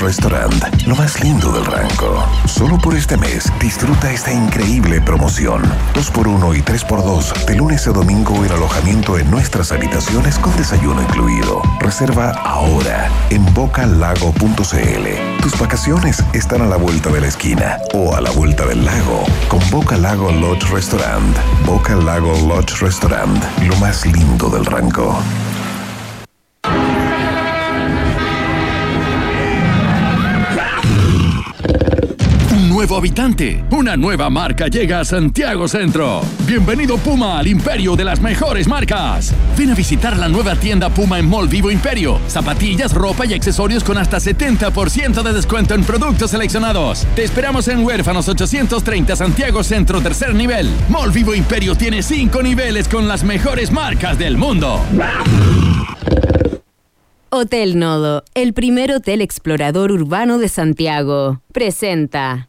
Restaurant, lo más lindo del ranco. Solo por este mes disfruta esta increíble promoción. 2x1 y 3x2 de lunes a domingo el alojamiento en nuestras habitaciones con desayuno incluido. Reserva ahora en bocalago.cl. Tus vacaciones están a la vuelta de la esquina o a la vuelta del lago con Boca Lago Lodge Restaurant. Boca Lago Lodge Restaurant, lo más lindo del ranco. Nuevo habitante, una nueva marca llega a Santiago Centro. Bienvenido Puma al imperio de las mejores marcas. Ven a visitar la nueva tienda Puma en Mall Vivo Imperio. Zapatillas, ropa y accesorios con hasta 70% de descuento en productos seleccionados. Te esperamos en Huérfanos 830 Santiago Centro, tercer nivel. Mall Vivo Imperio tiene 5 niveles con las mejores marcas del mundo. Hotel Nodo, el primer hotel explorador urbano de Santiago, presenta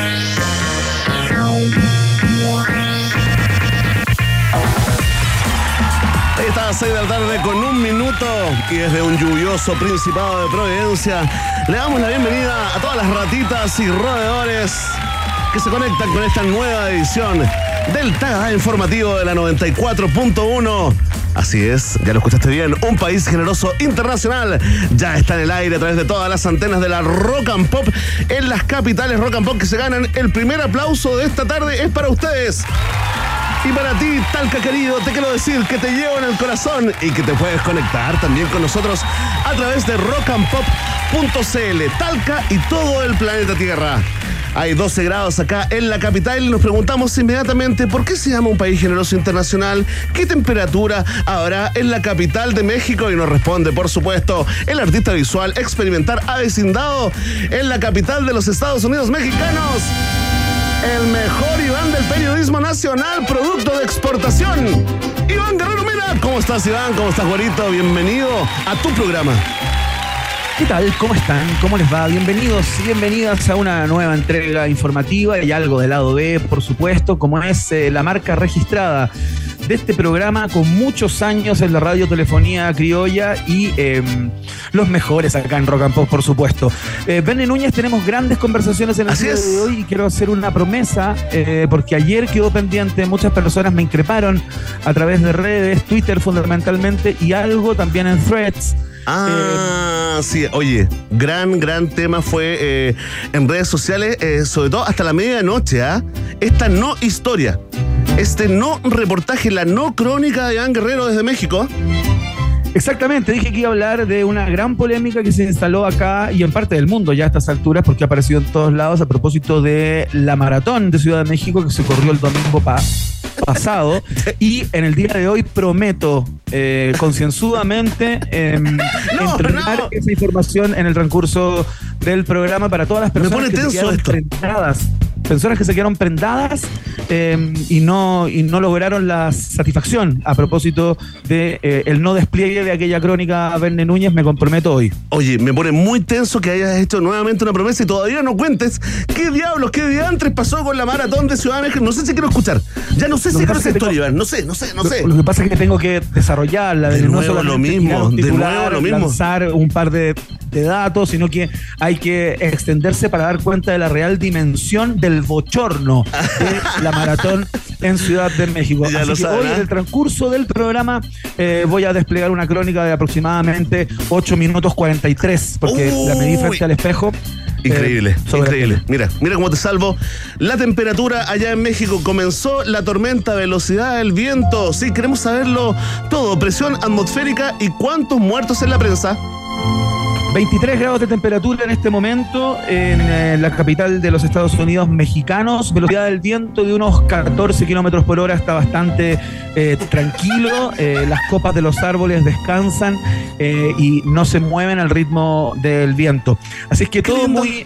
A 6 de la tarde con un minuto y desde un lluvioso Principado de Providencia le damos la bienvenida a todas las ratitas y roedores que se conectan con esta nueva edición del Taga Informativo de la 94.1. Así es, ya lo escuchaste bien, un país generoso internacional ya está en el aire a través de todas las antenas de la Rock and Pop en las capitales Rock and Pop que se ganan. El primer aplauso de esta tarde es para ustedes. Y para ti, Talca querido, te quiero decir que te llevo en el corazón y que te puedes conectar también con nosotros a través de rockandpop.cl, Talca y todo el planeta Tierra. Hay 12 grados acá en la capital y nos preguntamos inmediatamente por qué se llama un país generoso internacional, qué temperatura habrá en la capital de México y nos responde, por supuesto, el artista visual experimentar avecindado en la capital de los Estados Unidos mexicanos el mejor Iván del periodismo nacional, producto de exportación. Iván Guerrero, mira, ¿cómo estás Iván? ¿Cómo estás, Juanito? Bienvenido a tu programa. ¿Qué tal? ¿Cómo están? ¿Cómo les va? Bienvenidos y bienvenidas a una nueva entrega informativa y algo del lado B, por supuesto, como es eh, la marca registrada de este programa con muchos años en la radiotelefonía criolla y eh, los mejores acá en Rock and Pop, por supuesto. Eh, Núñez, tenemos grandes conversaciones en el Así día es. de hoy y quiero hacer una promesa eh, porque ayer quedó pendiente, muchas personas me increparon a través de redes, Twitter fundamentalmente y algo también en threads. Ah, sí, oye, gran, gran tema fue eh, en redes sociales, eh, sobre todo hasta la medianoche, ¿ah? Esta no historia, este no reportaje, la no crónica de Iván Guerrero desde México. Exactamente, dije que iba a hablar de una gran polémica que se instaló acá y en parte del mundo ya a estas alturas, porque ha aparecido en todos lados a propósito de la maratón de Ciudad de México que se corrió el domingo pa- pasado. Y en el día de hoy prometo eh, concienzudamente em, entregar no. esa información en el transcurso del programa para todas las personas que se tenso quedaron esto. prendadas. Personas que se quedaron prendadas em, y, no, y no lograron la satisfacción a propósito de eh, el no despliegue de aquella crónica Verne Núñez, me comprometo hoy. Oye, me pone muy tenso que hayas hecho nuevamente una promesa y todavía no cuentes qué diablos, qué diantres pasó con la maratón de Ciudad de México. No sé si quiero escuchar. Ya no sé si quiero es tengo- Iván. No sé, no sé, no sé. Lo, lo que pasa es que tengo que desarrollarla, De de, no nuevo lo mismo, de nuevo lo mismo. lanzar un par de, de datos, sino que hay que extenderse para dar cuenta de la real dimensión del bochorno de la maratón en Ciudad de México. Ya Así lo que saben, hoy ¿eh? en el transcurso del programa eh, voy a desplegar una crónica de aproximadamente 8 minutos 43, porque la medí frente al espejo. eh, Increíble, sobre- increíble. Mira, mira cómo te salvo. La temperatura allá en México comenzó la tormenta, velocidad del viento. Sí, queremos saberlo todo. Presión atmosférica y cuántos muertos en la prensa. 23 grados de temperatura en este momento en eh, la capital de los Estados Unidos mexicanos. Velocidad del viento de unos 14 kilómetros por hora está bastante eh, tranquilo. Eh, las copas de los árboles descansan y no se mueven al ritmo del viento. Así es que todo muy,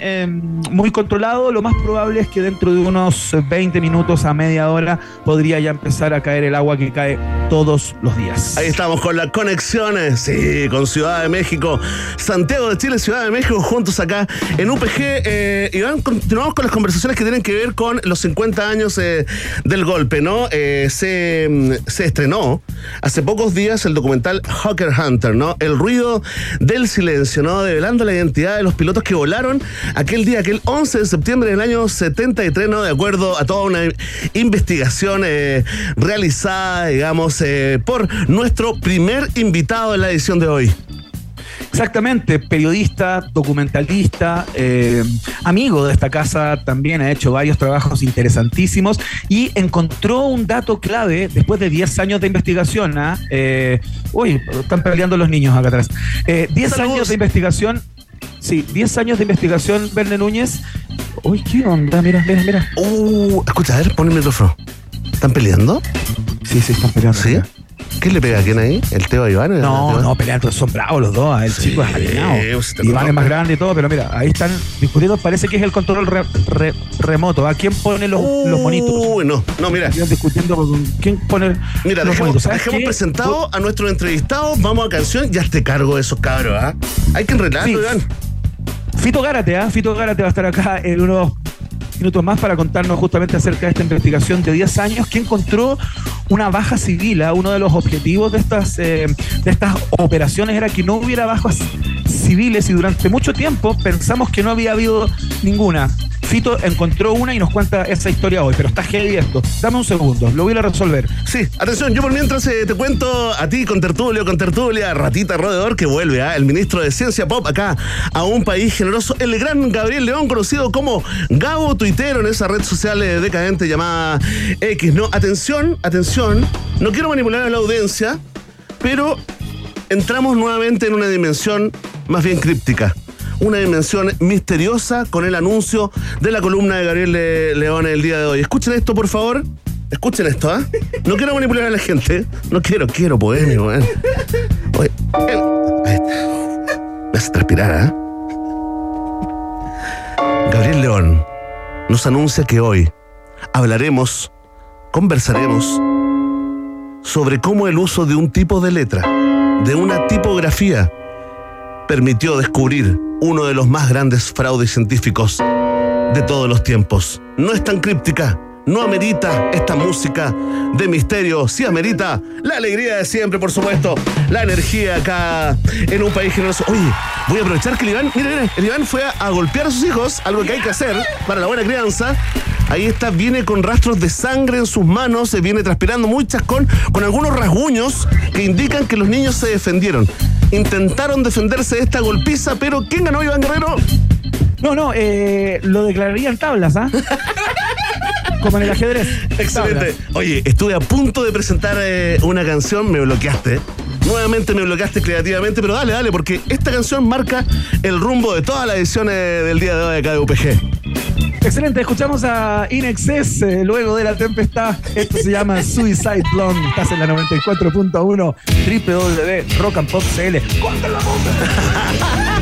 muy controlado. Lo más probable es que dentro de unos 20 minutos a media hora podría ya empezar a caer el agua que cae todos los días. Ahí estamos con las conexiones, sí, con Ciudad de México, Santiago de Chile, Ciudad de México, juntos acá en UPG. Eh, y continuamos con las conversaciones que tienen que ver con los 50 años eh, del golpe, ¿no? Eh, se, se, estrenó hace pocos días el documental Hawker Hunter, ¿no? El ruido del silencio, ¿no? Develando la identidad de los pilotos que volaron aquel día, aquel 11 de septiembre del año 73, ¿no? De acuerdo a toda una investigación realizada, digamos, por nuestro primer invitado en la edición de hoy. Exactamente, periodista, documentalista, eh, amigo de esta casa, también ha hecho varios trabajos interesantísimos y encontró un dato clave después de 10 años de investigación. ¿ah? Eh, uy, están peleando los niños acá atrás. 10 eh, años de investigación. Sí, 10 años de investigación, Verne Núñez. Uy, ¿qué onda? Mira, mira, mira. Uh, escucha, a ver, pon el micrófono. ¿Están peleando? Sí, sí, están peleando. ¿Sí? ¿Qué le pega a quién ahí? ¿El Teo a Iván? No, no, pelean, son bravos los dos. El chico es alienado. Iván es más grande y todo, pero mira, ahí están discutiendo. Parece que es el control remoto. ¿A quién pone los, los monitos? Uy, no, no, mira. Están discutiendo quién pone mira, los dejemos, dejemos presentado a nuestro entrevistado. Vamos a canción y hazte cargo de esos cabros, ¿ah? Hay que enredarlo, Iván. Fito Gárate, ¿ah? Fito Gárate va a estar acá en unos minutos más para contarnos justamente acerca de esta investigación de 10 años que encontró una baja civil. ¿ah? Uno de los objetivos de estas, eh, de estas operaciones era que no hubiera bajas civiles y durante mucho tiempo pensamos que no había habido ninguna. Fito encontró una y nos cuenta esa historia hoy, pero está heavy esto. Dame un segundo, lo voy a resolver. Sí, atención, yo por mientras eh, te cuento a ti con Tertulio, con Tertulia, Ratita Rodeador, que vuelve, ¿ah? el ministro de Ciencia Pop acá a un país generoso, el gran Gabriel León, conocido como Gabo Tuitero en esa red social eh, decadente llamada X. No, atención, atención, no quiero manipular a la audiencia, pero entramos nuevamente en una dimensión más bien críptica una dimensión misteriosa con el anuncio de la columna de Gabriel León el día de hoy. Escuchen esto, por favor. Escuchen esto, ¿ah? No quiero manipular a la gente. No quiero, quiero poémico, ¿eh? Oye. Me hace transpirar, ¿ah? Gabriel León nos anuncia que hoy hablaremos, conversaremos sobre cómo el uso de un tipo de letra, de una tipografía, permitió descubrir uno de los más grandes fraudes científicos de todos los tiempos. No es tan críptica, no amerita esta música de misterio, sí amerita la alegría de siempre, por supuesto, la energía acá en un país generoso. Oye, voy a aprovechar que el Iván, mira, mira, el Iván fue a, golpear a sus hijos, algo que hay que hacer para la buena crianza. Ahí está, viene con rastros de sangre en sus manos, se viene transpirando muchas con, con algunos rasguños que indican que los niños se defendieron intentaron defenderse de esta golpiza, pero ¿quién ganó, Iván Guerrero? No, no, eh, lo declararían tablas, ¿ah? Como en el ajedrez. Excelente. Oye, estuve a punto de presentar eh, una canción, me bloqueaste. Nuevamente me bloqueaste creativamente, pero dale, dale, porque esta canción marca el rumbo de todas las ediciones del día de hoy acá de UPG. Excelente, escuchamos a Inexcess eh, luego de la tempestad. Esto se llama Suicide Blonde. Estás en la 94.1 www Rock and Pop CL. la Rock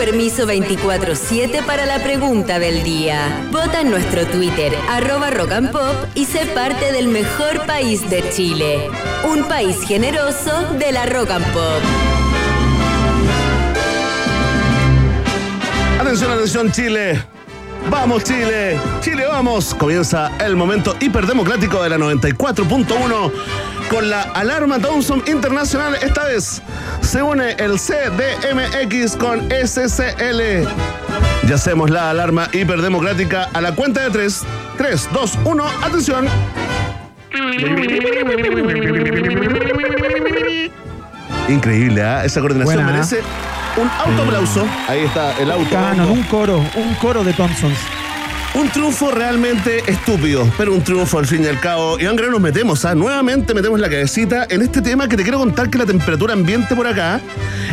permiso 24-7 para la pregunta del día. Vota en nuestro Twitter, arroba Rock and Pop, y sé parte del mejor país de Chile. Un país generoso de la Rock and Pop. Atención, atención, Chile. Vamos Chile, Chile vamos. Comienza el momento hiperdemocrático de la 94.1 con la alarma Thompson Internacional. Esta vez se une el CDMX con SCL. Ya hacemos la alarma hiperdemocrática a la cuenta de 3. 3, 2, 1, atención. Increíble, ¿eh? Esa coordinación Buena. merece un autoaplauso. Ahí está el auto. Canon, un coro, un coro de Thompsons. Un triunfo realmente estúpido, pero un triunfo al fin y al cabo. Y Angra nos metemos, ¿ah? nuevamente metemos la cabecita en este tema que te quiero contar que la temperatura ambiente por acá,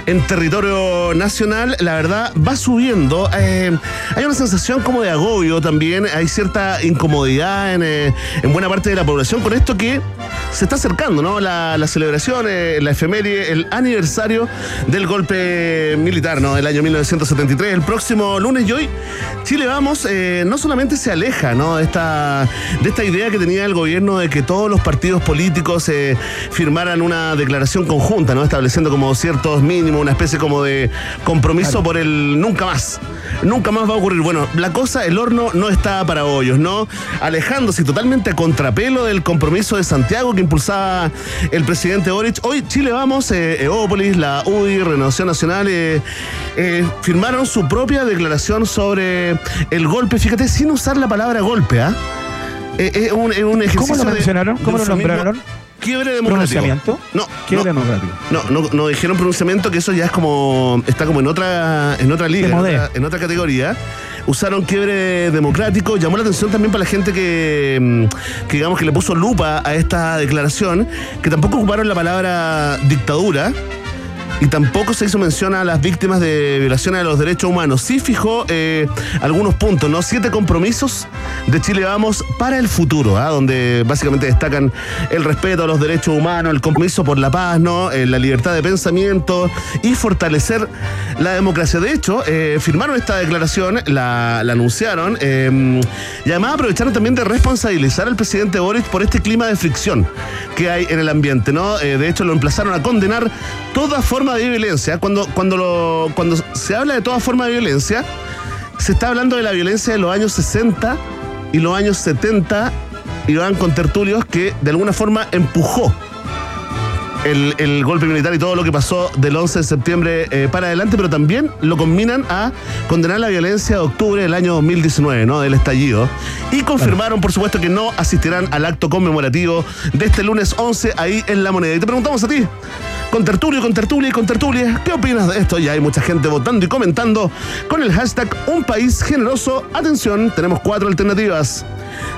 en territorio nacional, la verdad va subiendo. Eh, hay una sensación como de agobio también, hay cierta incomodidad en, eh, en buena parte de la población con esto que se está acercando, ¿no? La, la celebración, eh, la efeméride, el aniversario del golpe militar, ¿no? Del año 1973, el próximo lunes y hoy, Chile Vamos, no solamente se aleja, ¿no? De esta, de esta idea que tenía el gobierno de que todos los partidos políticos eh, firmaran una declaración conjunta, ¿no? Estableciendo como ciertos mínimos, una especie como de compromiso por el nunca más. Nunca más va a ocurrir. Bueno, la cosa, el horno no está para hoyos, ¿no? Alejándose totalmente a contrapelo del compromiso de Santiago que impulsaba el presidente Boric. Hoy Chile Vamos, eh, Eópolis, la UDI, Renovación Nacional, eh, eh, firmaron su propia declaración sobre el golpe, fíjate, sin usar la palabra golpe, ¿ah? Eh, es un, es un ejercicio ¿Cómo lo mencionaron? de ¿Cómo lo nombraron? Quiebre democrático. ¿Pronunciamiento? No, Quiebre no, democrático. no, no, no dijeron pronunciamiento, que eso ya es como. está como en otra, en otra liga, en otra, en otra categoría. Usaron quiebre democrático, llamó la atención también para la gente que, mm, que digamos que le puso lupa a esta declaración, que tampoco ocuparon la palabra dictadura. Y tampoco se hizo mención a las víctimas de violaciones de los derechos humanos. Sí fijó eh, algunos puntos, ¿no? Siete compromisos de Chile Vamos para el futuro, ¿ah? donde básicamente destacan el respeto a los derechos humanos, el compromiso por la paz, ¿no? Eh, la libertad de pensamiento y fortalecer la democracia. De hecho, eh, firmaron esta declaración, la, anunciaron, eh, y además aprovecharon también de responsabilizar al presidente Boris por este clima de fricción que hay en el ambiente, ¿no? De hecho, lo emplazaron a condenar toda forma de violencia. Cuando, cuando, lo, cuando se habla de toda forma de violencia, se está hablando de la violencia de los años 60 y los años 70 y van con tertulios que de alguna forma empujó el, el golpe militar y todo lo que pasó del 11 de septiembre eh, para adelante, pero también lo combinan a condenar la violencia de octubre del año 2019, ¿no? Del estallido. Y confirmaron, por supuesto, que no asistirán al acto conmemorativo de este lunes 11 ahí en La Moneda. Y te preguntamos a ti, con tertulio, con tertulia y con tertulia, ¿qué opinas de esto? Ya hay mucha gente votando y comentando con el hashtag Un País Generoso. Atención, tenemos cuatro alternativas.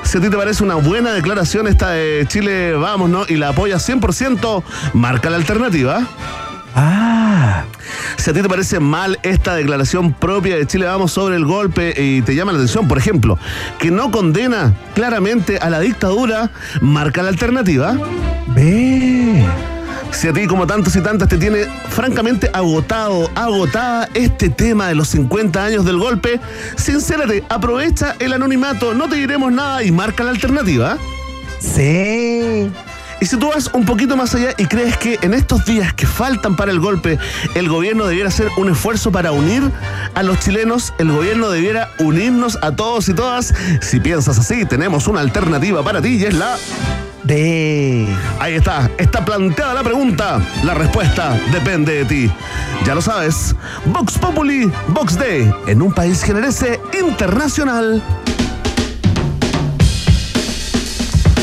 Si a ti te parece una buena declaración esta de Chile, vamos, ¿no? Y la apoyas 100%, marca la alternativa. Ah, Si a ti te parece mal esta declaración propia de Chile Vamos sobre el golpe y te llama la atención, por ejemplo, que no condena claramente a la dictadura, marca la alternativa. ve. Si a ti, como tantos y tantas, te tiene francamente agotado, agotada este tema de los 50 años del golpe, sincérate, aprovecha el anonimato, no te diremos nada y marca la alternativa. Sí. Y si tú vas un poquito más allá y crees que en estos días que faltan para el golpe, el gobierno debiera hacer un esfuerzo para unir a los chilenos, el gobierno debiera unirnos a todos y todas. Si piensas así, tenemos una alternativa para ti y es la... De. Ahí está, está planteada la pregunta. La respuesta depende de ti. Ya lo sabes, Vox Populi, Vox Day, en un país generese internacional.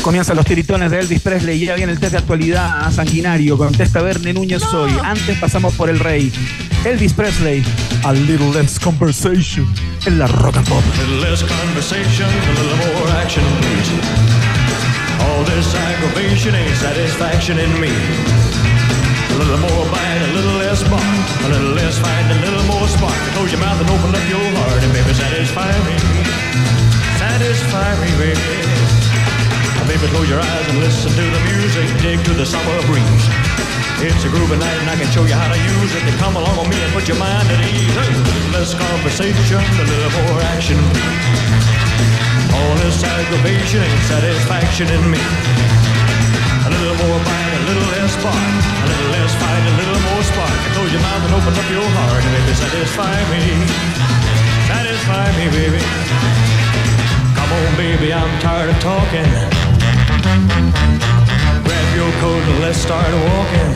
Comienzan los tiritones de Elvis Presley. Ya viene el test de actualidad sanguinario. Contesta Verne Núñez hoy. Antes pasamos por el rey. Elvis Presley. A little less conversation. En la rock and pop. little less conversation, a little more action, please. All this aggravation ain't satisfaction in me. A little more bite, a little less bark, a little less fight, a little more spark. Close your mouth and open up your heart, and baby, satisfy me. Satisfy me, baby. Baby, close your eyes and listen to the music, dig to the summer breeze. It's a groovy night and I can show you how to use it. To come along with me and put your mind at ease. Less conversation, a little more action. This aggravation ain't satisfaction in me. A little more bite, a little less spark. A little less fight, a little more spark. Close your mouth and open up your heart and baby satisfy me. Satisfy me, baby. Come on, baby, I'm tired of talking. Grab your coat and let's start walking.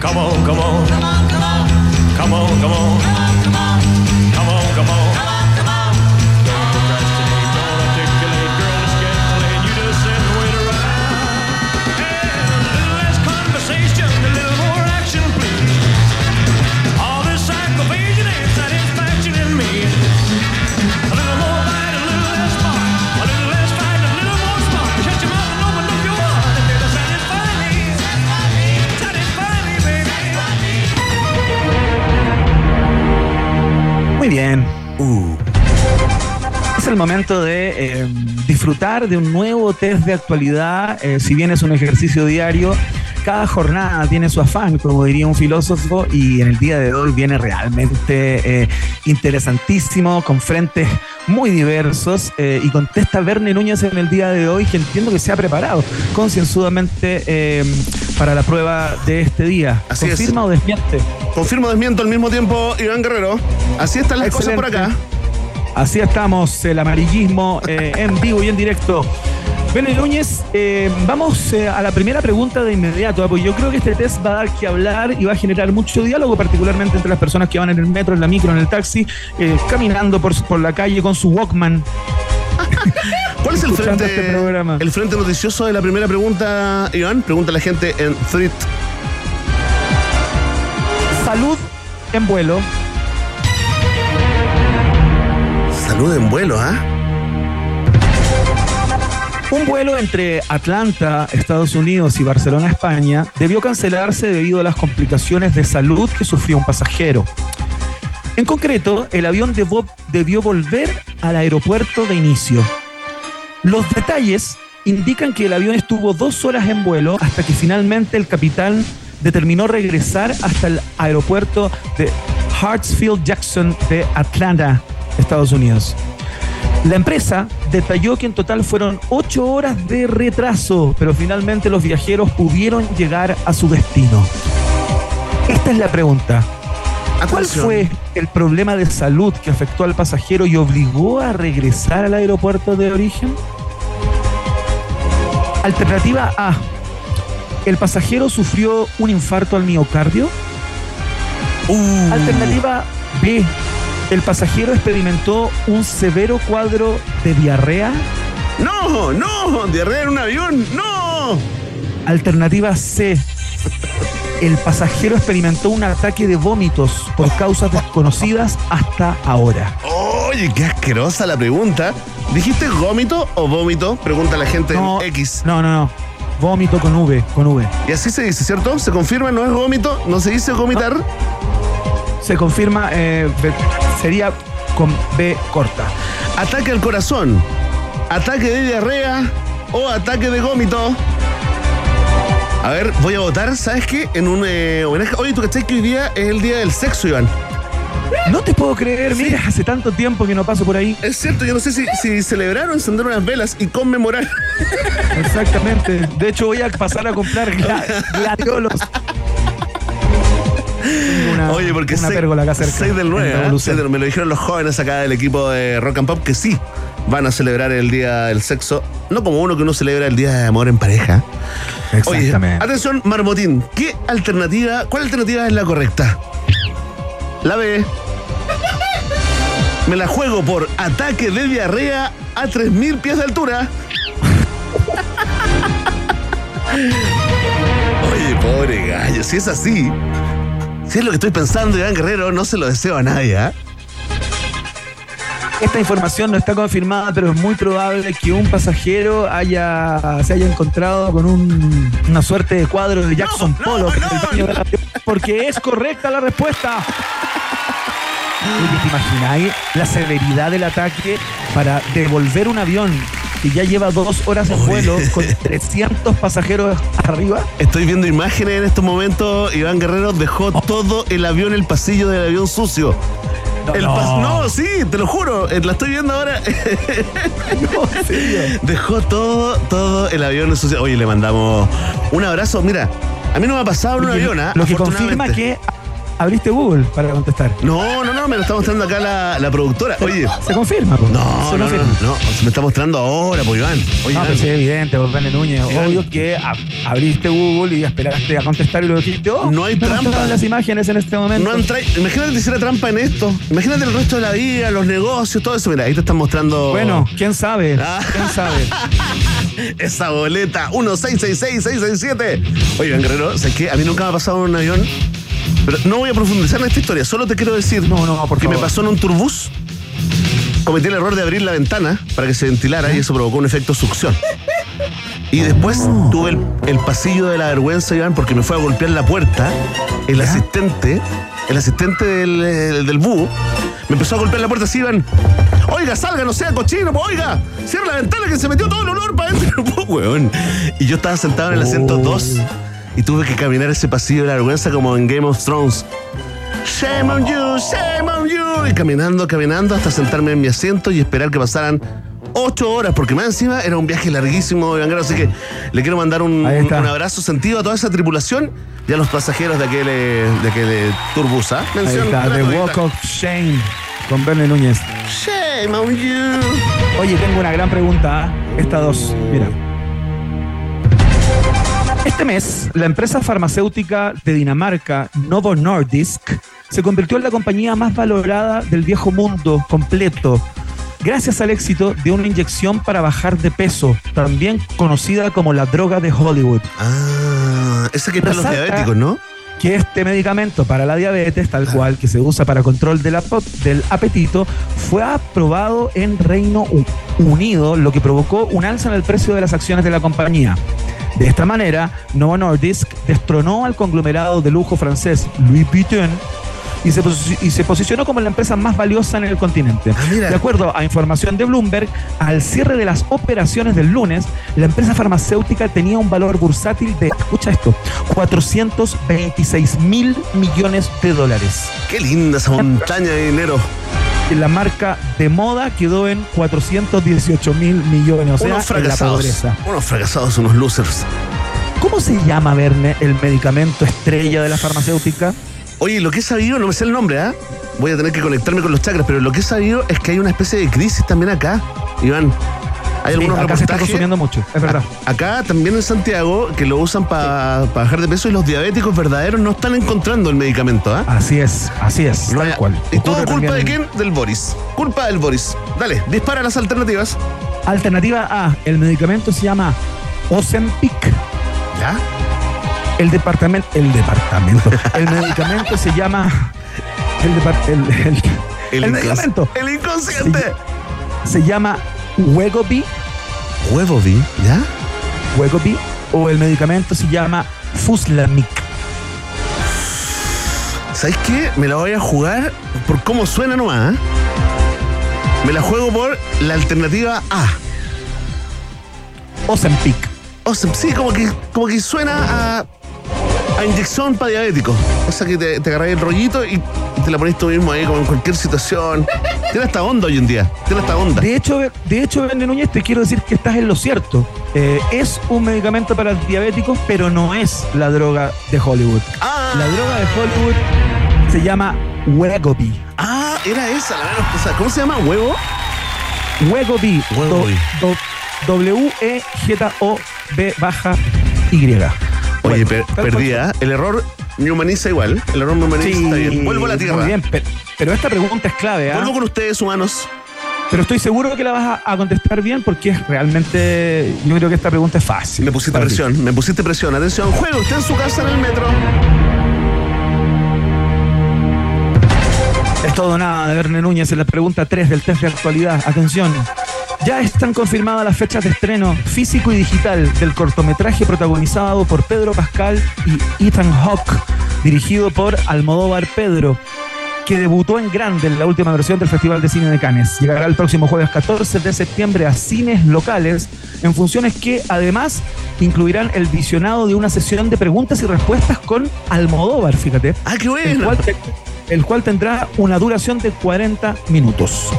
Come on, come on. Come on, come on. Come on, come on. Come on, come on. Muy bien. Es el momento de eh, disfrutar de un nuevo test de actualidad. eh, si bien es un ejercicio diario, cada jornada tiene su afán, como diría un filósofo, y en el día de hoy viene realmente eh, interesantísimo, con frentes muy diversos, eh, y contesta Verne Núñez en el día de hoy, que entiendo que se ha preparado concienzudamente eh, para la prueba de este día. Así es. ¿Confirma o desmiente? Confirmo, desmiento al mismo tiempo, Iván Guerrero. Así están las cosas por acá. Así estamos, el amarillismo eh, en vivo y en directo. Bene Núñez, eh, vamos eh, a la primera pregunta de inmediato, porque yo creo que este test va a dar que hablar y va a generar mucho diálogo, particularmente entre las personas que van en el metro, en la micro, en el taxi, caminando por, por la calle con su Walkman. ¿Cuál es el frente, este programa. el frente noticioso de la primera pregunta, Iván? Pregunta la gente en Thread. Salud en vuelo. Salud en vuelo, ¿ah? Un vuelo entre Atlanta, Estados Unidos y Barcelona, España, debió cancelarse debido a las complicaciones de salud que sufrió un pasajero. En concreto, el avión debió, debió volver al aeropuerto de inicio. Los detalles indican que el avión estuvo dos horas en vuelo hasta que finalmente el capitán determinó regresar hasta el aeropuerto de Hartsfield Jackson de Atlanta, Estados Unidos. La empresa detalló que en total fueron ocho horas de retraso, pero finalmente los viajeros pudieron llegar a su destino. Esta es la pregunta. ¿Cuál fue el problema de salud que afectó al pasajero y obligó a regresar al aeropuerto de origen? Alternativa A. El pasajero sufrió un infarto al miocardio. Uh, Alternativa B. El pasajero experimentó un severo cuadro de diarrea. ¡No! ¡No! ¡Diarrea en un avión! ¡No! Alternativa C. El pasajero experimentó un ataque de vómitos por causas desconocidas hasta ahora. Oye, qué asquerosa la pregunta. ¿Dijiste gómito o vómito? Pregunta la gente No, en X. no, no, no. Vómito con V, con V. Y así se dice, ¿cierto? ¿Se confirma? ¿No es gómito? ¿No se dice vomitar? Se confirma, eh, sería con B corta. Ataque al corazón, ataque de diarrea o ataque de gómito. A ver, voy a votar, ¿sabes qué? En un eh, homenaje. Oye, ¿tú cachai que hoy día es el día del sexo, Iván? No te puedo creer, mira, hace tanto tiempo que no paso por ahí. Es cierto, yo no sé si, si celebrar o encender unas velas y conmemorar. Exactamente. De hecho, voy a pasar a comprar gla- gladiolos. Una, Oye, porque una seis- pérgola acá cerca. seis del 9, en ¿eh? Revolución. Seis del- me lo dijeron los jóvenes acá del equipo de Rock and Pop que sí van a celebrar el día del sexo, no como uno que uno celebra el día de amor en pareja. Oye, Exactamente. atención, Marmotín, ¿qué alternativa, cuál alternativa es la correcta? La B. Me la juego por ataque de diarrea a 3.000 pies de altura. Oye, pobre gallo, si es así, si es lo que estoy pensando, Iván Guerrero, no se lo deseo a nadie, ¿ah? Esta información no está confirmada, pero es muy probable que un pasajero haya, se haya encontrado con un- una suerte de cuadro de Jackson No, Pollock no, no. porque es correcta la respuesta. Oye, ¿Te imagináis la severidad del ataque para devolver un avión que ya lleva dos horas Oye. vuelo con 300 pasajeros arriba. Estoy viendo imágenes en estos momentos. Iván Guerrero dejó Oh. todo el avión, el pasillo del avión sucio. El pas- no, sí, te lo juro. eh, La estoy viendo ahora. No, serio. Dejó todo, todo el avión sucio. Oye, le mandamos un abrazo. Mira, a mí no me ha pasado en un avión, ¿ah? Lo que confirma que abriste Google para contestar. No, no, no, me lo está mostrando acá la, la productora. Oye. Se confirma, po. No, se no, no, confirma. no, se me está mostrando ahora, pues Iván. Oye, No, Iván, pero sí, es evidente, pues, Vane Núñez. Iván. Obvio que a- abriste Google y esperaste a contestar y lo dijiste. Oh, No hay trampa. las imágenes en este momento. no Imagínate que hiciera trampa en esto. Imagínate el resto de la vida, los negocios, todo eso. Mira, ahí te están mostrando. Bueno, quién sabe. Ah. ¿Quién sabe? Esa boleta, 1666667. Oye, Iván Guerrero, ¿sabes qué? A mí nunca me ha pasado en un avión. Pero no voy a profundizar en esta historia, solo te quiero decir No, no, por que me favor. pasó en un turbús. Cometí el error de abrir la ventana para que se ventilara y eso provocó un efecto succión. Y después tuve el, el pasillo de la vergüenza, Iván, porque me fue a golpear la puerta. El asistente, el asistente del, eh, del búho, me empezó a golpear la puerta así, Iván. Oiga, salga, no sea cochino, oiga, cierra la ventana que se metió todo el olor para adentro, weón. Y yo estaba sentado en el asiento Oh. 2 y tuve que caminar ese pasillo de la vergüenza como en Game of Thrones. Shame on you, shame on you. Y caminando, caminando hasta sentarme en mi asiento y esperar que pasaran ocho horas, porque más encima era un viaje larguísimo, así que le quiero mandar un, abrazo sentido a toda esa tripulación y a los pasajeros de aquel, eh, de aquel eh, turbus. ¿ah? Ahí está, The. Walk of Shame con Verne Núñez. Shame on you. Oye, tengo una gran pregunta. ¿ah? Esta dos. Mira. Este mes, la empresa farmacéutica de Dinamarca, Novo Nordisk, se convirtió en la compañía más valorada del viejo mundo completo, gracias al éxito de una inyección para bajar de peso, también conocida como la droga de Hollywood. Ah, esa que es para los diabéticos, ¿no? Que este medicamento para la diabetes, tal cual, que se usa para control del, apetito, fue aprobado en Reino Unido, lo que provocó un alza en el precio de las acciones de la compañía. De esta manera, Novo Nordisk destronó al conglomerado de lujo francés Louis Vuitton y se, y se posicionó como la empresa más valiosa en el continente. Ah, mira. De acuerdo a información de Bloomberg, al cierre de las operaciones del lunes, la empresa farmacéutica tenía un valor bursátil de, escucha esto, 426 mil millones de dólares. Qué linda esa montaña de dinero. La marca de moda quedó en 418 mil millones, o sea, unos en la fracasados. pobreza. Unos fracasados, unos losers. ¿Cómo se llama, Verne, el medicamento estrella de la farmacéutica? Oye, lo que he sabido, no me sé el nombre, ¿ah? Voy a tener que conectarme con los chakras, pero lo que he sabido es que hay una especie de crisis también acá, Iván. Hay Sí, algunos acá se está reportajes. consumiendo mucho, es verdad. a- Acá también en Santiago, que lo usan para bajar de peso y los diabéticos verdaderos no están encontrando el medicamento, ¿ah? Así es, así es, Lo tal cual. ¿Y todo culpa de quién? Del Boris. Culpa del Boris. Dale, dispara las alternativas. Alternativa A, el medicamento se llama Ozempic. ¿Ya? El departamento, el departamento, el medicamento se llama, el, el, el- medicamento El inconsciente. se llama Wegovy, vi. ¿Ya? Wegovy, o el medicamento se llama Fuslamic. ¿Sabes qué? Me la voy a jugar por cómo suena nomás. ¿eh? Me la juego por la alternativa A. Ozempic. Sea, sí, como que, como que suena a, a inyección para diabéticos. O sea, que te, te agarras el rollito y te la pones tú mismo ahí, como en cualquier situación. Tiene esta onda hoy en día. Tiene esta onda. De hecho, de hecho, Verne Núñez, te quiero decir que estás en lo cierto. Eh, es un medicamento para diabéticos, pero no es la droga de Hollywood. Ah, La droga de Hollywood se llama Wegovy. ah, era esa, la menos. ¿Cómo se llama? ¿Huevo? Wegovy. Wegovy. W-E-J-O-B baja Y. Oye, per- cual. ¿ah? El error me humaniza igual. El error me humaniza Sí, está bien. Vuelvo a la tierra. Muy bien, pe- pero esta pregunta es clave, ¿ah? Vuelvo con ustedes, humanos. Pero estoy seguro que la vas a, a contestar bien porque es realmente. Yo creo que esta pregunta es fácil. Me pusiste ti. presión, me pusiste presión. Atención, juega usted en su casa en el metro. Es todo nada de Verne Núñez en la pregunta 3 del test de actualidad. Atención. Ya están confirmadas las fechas de estreno físico y digital del cortometraje protagonizado por Pedro Pascal y Ethan Hawke, dirigido por Almodóvar Pedro. que debutó en grande en la última versión del Festival de Cine de Cannes. Llegará el próximo jueves 14 de septiembre a cines locales en funciones que además incluirán el visionado de una sesión de preguntas y respuestas con Almodóvar, fíjate. ¡Ah, qué bueno! El cual tendrá una duración de 40 minutos.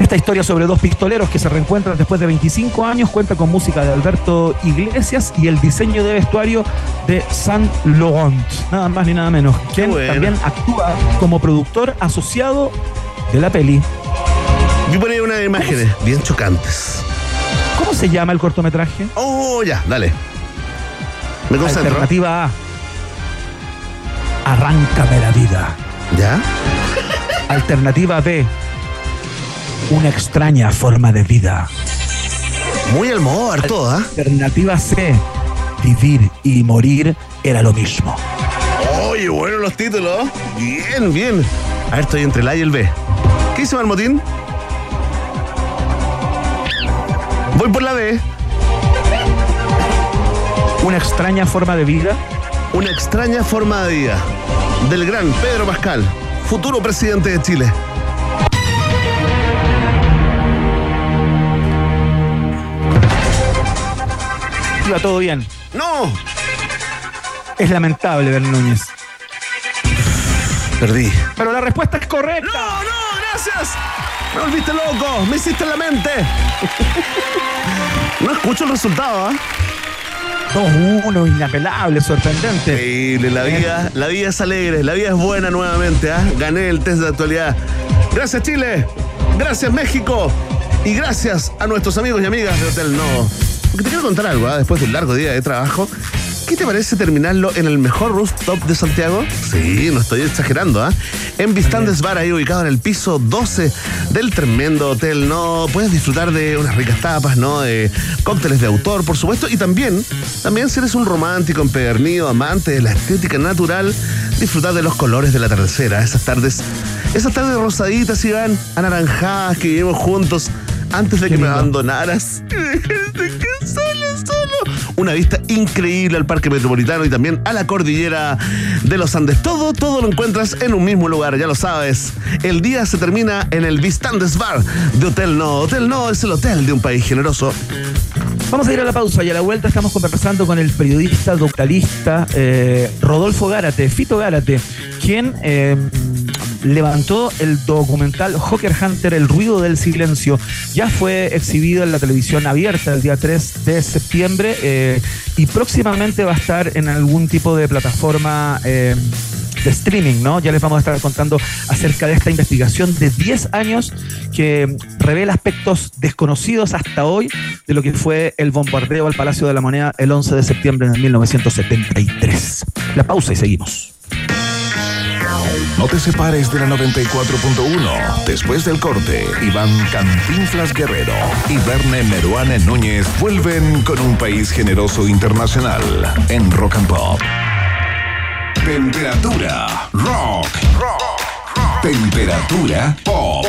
Esta historia sobre dos pistoleros que se reencuentran después de 25 años cuenta con música de Alberto Iglesias y el diseño de vestuario de Saint Laurent, nada más ni nada menos, quien también actúa como productor asociado de la peli. Por ahí unas imágenes bien chocantes. ¿Cómo se llama el cortometraje? Oh, ya, dale. Me concentro. Alternativa A. Arráncame la vida. ¿Ya? Alternativa B. Una extraña forma de vida. Muy Almodóvar todo, ¿ah? Alternativa C. Vivir y morir era lo mismo. Oye, bueno los títulos. Bien, bien. A ver, estoy entre el A y el B. ¿Qué hizo Marmotín? Voy por la B. Una extraña forma de vida. Una extraña forma de vida. Del gran Pedro Pascal, futuro presidente de Chile. Iba todo bien. ¡No! Es lamentable, Ben Núñez. Perdí. Pero la respuesta es correcta. ¡No, no! ¡Gracias! Me volviste loco. Me hiciste en la mente. No escucho el resultado, ¿ah? 2-1, inapelable, sorprendente. Increíble, la vida, la vida es alegre, la vida es buena nuevamente, ¿ah? Gané el test de actualidad. Gracias Chile, gracias México y gracias a nuestros amigos y amigas de Hotel Nodo. Porque te quiero contar algo, ¿ah? después de un largo día de trabajo. ¿Qué te parece terminarlo en el mejor rooftop de Santiago? Sí, no estoy exagerando, ¿ah? En Vistandes Bar, ahí ubicado en el piso 12 del tremendo hotel, ¿no? Puedes disfrutar de unas ricas tapas, ¿no? De cócteles de autor, por supuesto, y también, también si eres un romántico, empedernido, amante de la estética natural, disfrutar de los colores de la tercera, esas tardes, esas tardes rosaditas, Iván, anaranjadas que vivimos juntos antes de Qué que me abandonaras. Y me dejaste que solo, solo. Una vista increíble al Parque Metropolitano y también a la cordillera de los Andes. Todo, todo lo encuentras en un mismo lugar, ya lo sabes. El día se termina en el Vistandes Bar de Hotel No. Hotel No es el hotel de un país generoso. Vamos a ir a la pausa y a la vuelta estamos conversando con el periodista, documentalista eh, Rodolfo Gárate, Fito Gárate, quien eh, levantó el documental Hawker Hunter, El ruido del silencio. Ya fue exhibido en la televisión abierta el día 3 de septiembre eh, y próximamente va a estar en algún tipo de plataforma. eh, de streaming, ¿no? Ya les vamos a estar contando acerca de esta investigación de 10 años que revela aspectos desconocidos hasta hoy de lo que fue el bombardeo al Palacio de la Moneda el 11 de septiembre de 1973. La pausa y seguimos. No te separes de la 94.1. Después del corte, Iván Cantinflas Guerrero y Verne Meruane Núñez vuelven con un país generoso internacional en Rock and Pop. Temperatura rock. Temperatura pop.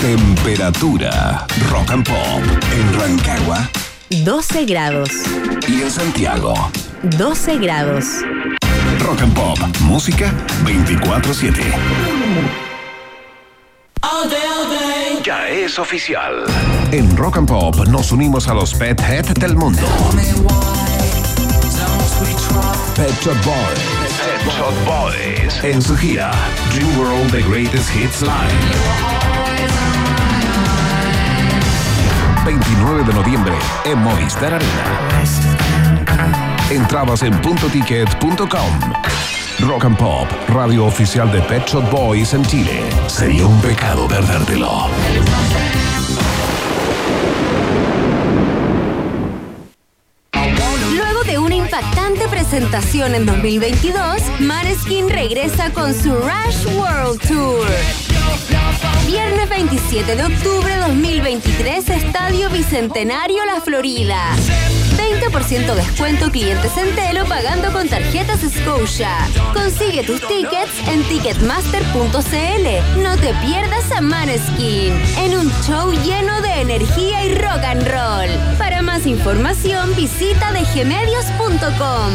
Temperatura rock and pop en Rancagua 12 grados. y en Santiago. 12 grados. Rock and Pop, música 24/7. Ya es oficial. En Rock and Pop nos unimos a los Pet Head del mundo. Pet Shop Boys. Pet Shop Boys. En su gira Dream World The Greatest Hits Live. 29 de noviembre en Movistar Arena. Entrabas en puntoticket.com. Rock and Pop, radio oficial de Pet Shop Boys en Chile. Sería un pecado perdértelo. Luego de una impactante presentación en 2022, Maneskin regresa con su Rush World Tour. Viernes 27 de octubre 2023, Estadio Bicentenario La Florida. 20% descuento clientes Centelo pagando con tarjetas Scotia. Consigue tus tickets en ticketmaster.cl. No te pierdas a Maneskin en un show lleno de energía y rock and roll. Para más información visita dgmedios.com.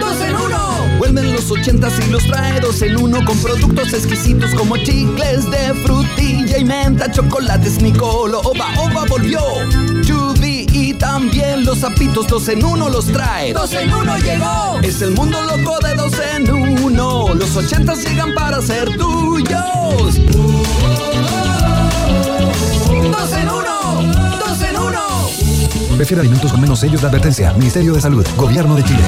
¡Dos en uno! Vuelven los ochentas y los trae dos en uno con productos exquisitos como chicles de frutilla y menta, chocolates Nicolo, Oba Oba volvió. Y también los zapitos dos en uno los trae. Dos en uno llegó. Es el mundo loco de dos en uno. Los ochentas llegan para ser tuyos. Dos en uno. Dos en uno. Prefiere alimentos con menos sellos de advertencia. Ministerio de Salud. Gobierno de Chile.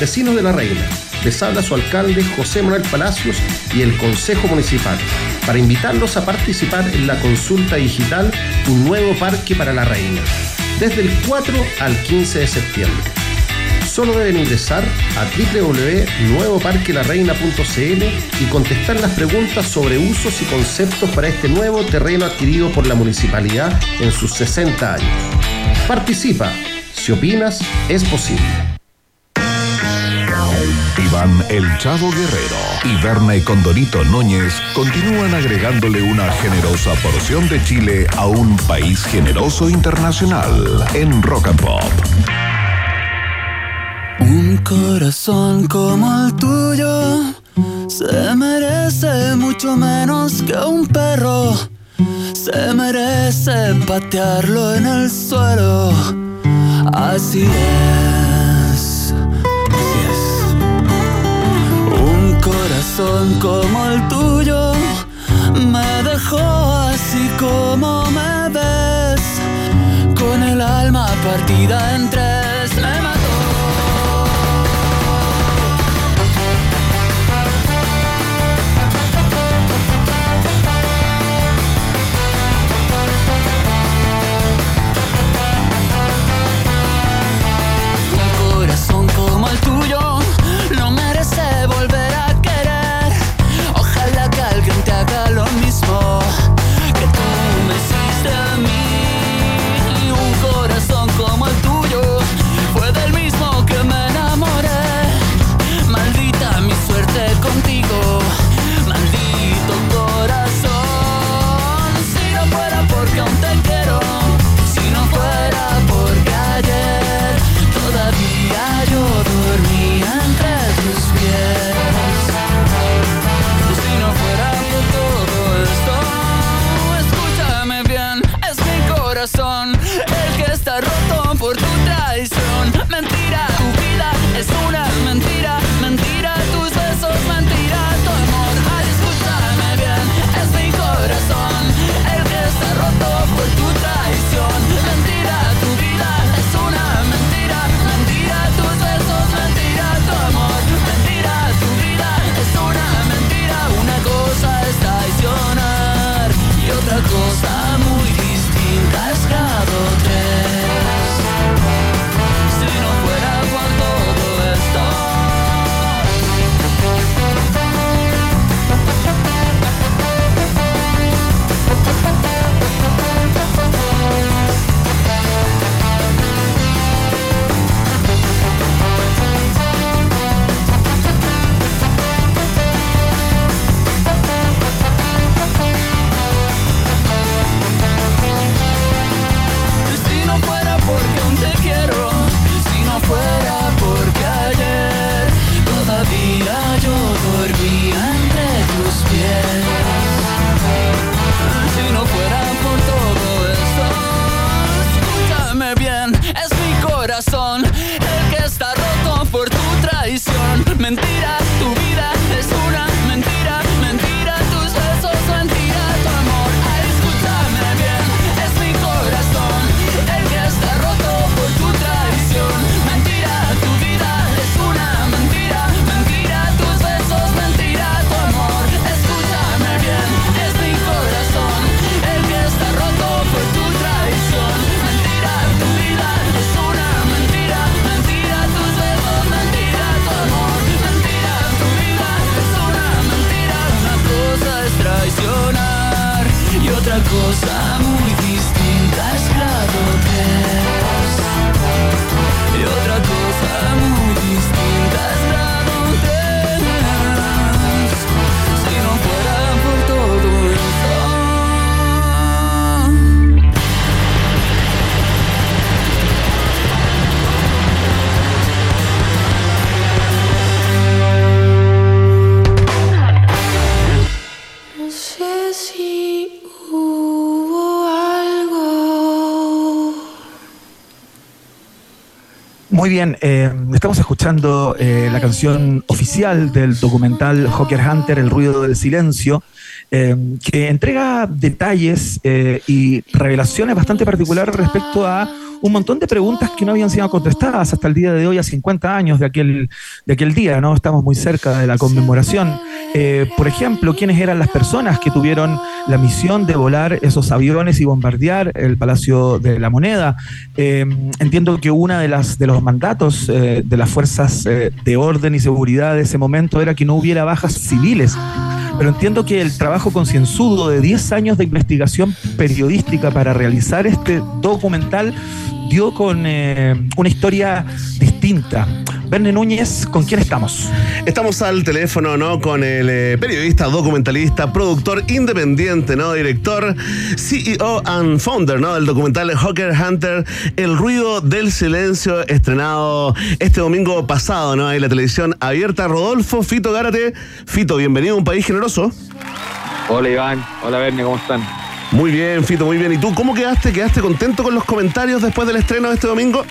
Vecinos de la Reina, les habla su alcalde José Manuel Palacios y el Consejo Municipal para invitarlos a participar en la consulta digital Un nuevo parque para la Reina, desde el 4 al 15 de septiembre. Solo deben ingresar a www.nuevoparquelarreina.cl y contestar las preguntas sobre usos y conceptos para este nuevo terreno adquirido por la municipalidad en sus 60 años. Participa. Si opinas, es posible. Iván El Chavo Guerrero y Berna y Condorito Núñez continúan agregándole una generosa porción de Chile a un país generoso internacional en Rock and Pop. Un corazón como el tuyo se merece mucho menos que un perro. Se merece patearlo en el suelo. Así es. Como el tuyo me dejó así como me ves. Con el alma partida en tres Muy bien, eh, estamos escuchando eh, la canción oficial del documental Hawker Hunter, El ruido del silencio, eh, que entrega detalles y revelaciones bastante particulares respecto a un montón de preguntas que no habían sido contestadas hasta el día de hoy, a 50 años de aquel, de aquel día, ¿no? Estamos muy cerca de la conmemoración. Eh, por ejemplo, ¿quiénes eran las personas que tuvieron la misión de volar esos aviones y bombardear el Palacio de la Moneda? Eh, entiendo que uno de, las, de los mandatos eh, de las fuerzas de orden y seguridad de ese momento era que no hubiera bajas civiles pero entiendo que el trabajo concienzudo de 10 años de investigación periodística para realizar este documental dio con eh, una historia distinta. Verne Núñez, ¿con quién estamos? Estamos al teléfono, ¿no? Con el eh, periodista, documentalista, productor independiente, ¿no? Director, CEO and founder, ¿no? Del documental Hawker Hunter, El ruido del silencio, estrenado este domingo pasado, ¿no? En la televisión abierta. Rodolfo Fito Gárate. Fito, bienvenido a un país generoso. Hola Iván, hola Verne, ¿cómo están? Muy bien, Fito, muy bien. ¿Y tú cómo quedaste? ¿Quedaste contento con los comentarios después del estreno de este domingo?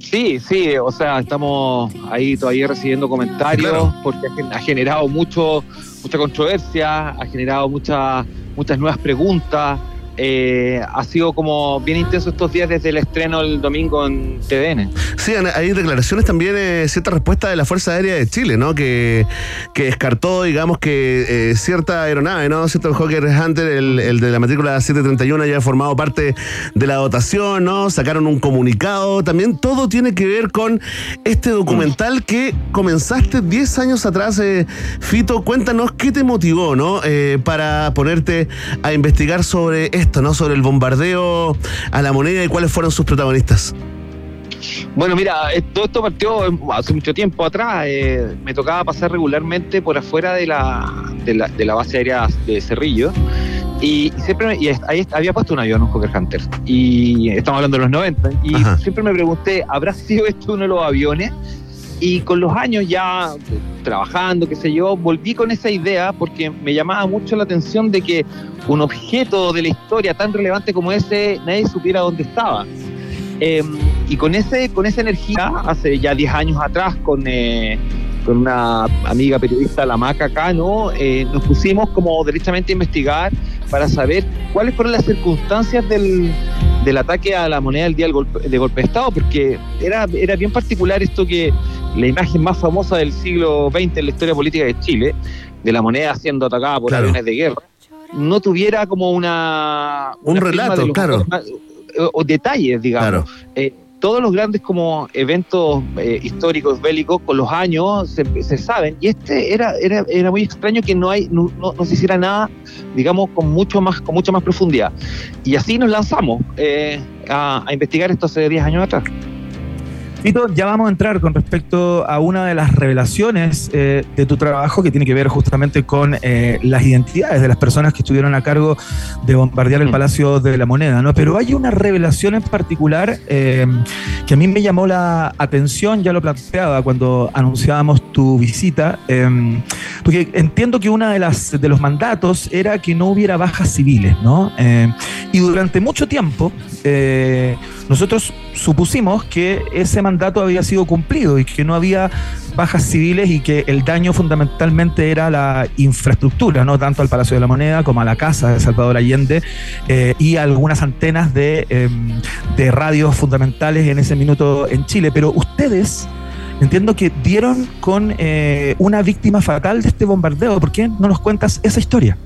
Sí, sí, o sea, estamos ahí todavía recibiendo comentarios porque ha generado mucho, mucha controversia, ha generado muchas, muchas nuevas preguntas. Eh, ha sido como bien intenso estos días desde el estreno el domingo en TVN. Sí, hay declaraciones también, eh, cierta respuesta de la Fuerza Aérea de Chile, ¿no? Que, que descartó, digamos, que eh, cierta aeronave, ¿no? Cierto Hawker Hunter, el, de la matrícula 731, ya ha formado parte de la dotación, ¿no? Sacaron un comunicado. También todo tiene que ver con este documental que comenzaste 10 años atrás. Fito, cuéntanos qué te motivó, ¿no? para ponerte a investigar sobre este ¿no? Sobre el bombardeo a la moneda y cuáles fueron sus protagonistas. Bueno, mira, eh, todo esto partió hace mucho tiempo atrás. Eh, me tocaba pasar regularmente por afuera de la, de la, base aérea de Cerrillo. Y, siempre y ahí había puesto un avión, un Hawker Hunter. Y estamos hablando de los 90. Y siempre me pregunté, ¿habrá sido este uno de los aviones? Y con los años ya trabajando, qué sé yo, volví con esa idea porque me llamaba mucho la atención de que un objeto de la historia tan relevante como ese, nadie supiera dónde estaba. Em, y con, ese, con esa energía, hace ya 10 años atrás, con, eh, con una amiga periodista, la Maca Cano, eh, nos pusimos como derechamente a investigar para saber cuáles fueron las circunstancias del, del ataque a la moneda del día de golpe de Estado, porque era, era bien particular esto que la imagen más famosa del siglo XX en la historia política de Chile, de la moneda siendo atacada por aviones de guerra, no tuviera como una... Un relato, claro. o, detalles, digamos. Eh, todos los grandes como eventos eh, históricos bélicos con los años se, saben. Y este era, era, era muy extraño que no hay no, no, se hiciera nada digamos con mucho más con mucha más profundidad. Y así nos lanzamos eh, a, a investigar esto hace 10 años atrás Tito, ya vamos a entrar con respecto a una de las revelaciones eh, de tu trabajo que tiene que ver justamente con eh, las identidades de las personas que estuvieron a cargo de bombardear el mm. Palacio de la Moneda, ¿no? Pero hay una revelación en particular eh, que a mí me llamó la atención, ya lo planteaba cuando anunciábamos tu visita, porque entiendo que uno de, las, de los mandatos era que no hubiera bajas civiles, ¿no? y durante mucho tiempo nosotros supusimos que ese mandato había sido cumplido y que no había bajas civiles y que el daño fundamentalmente era la infraestructura, no tanto al Palacio de la Moneda como a la casa de Salvador Allende eh, y algunas antenas de, em, de radios fundamentales en ese minuto en Chile. Pero ustedes entiendo que dieron con eh, una víctima fatal de este bombardeo. ¿Por qué no nos cuentas esa historia?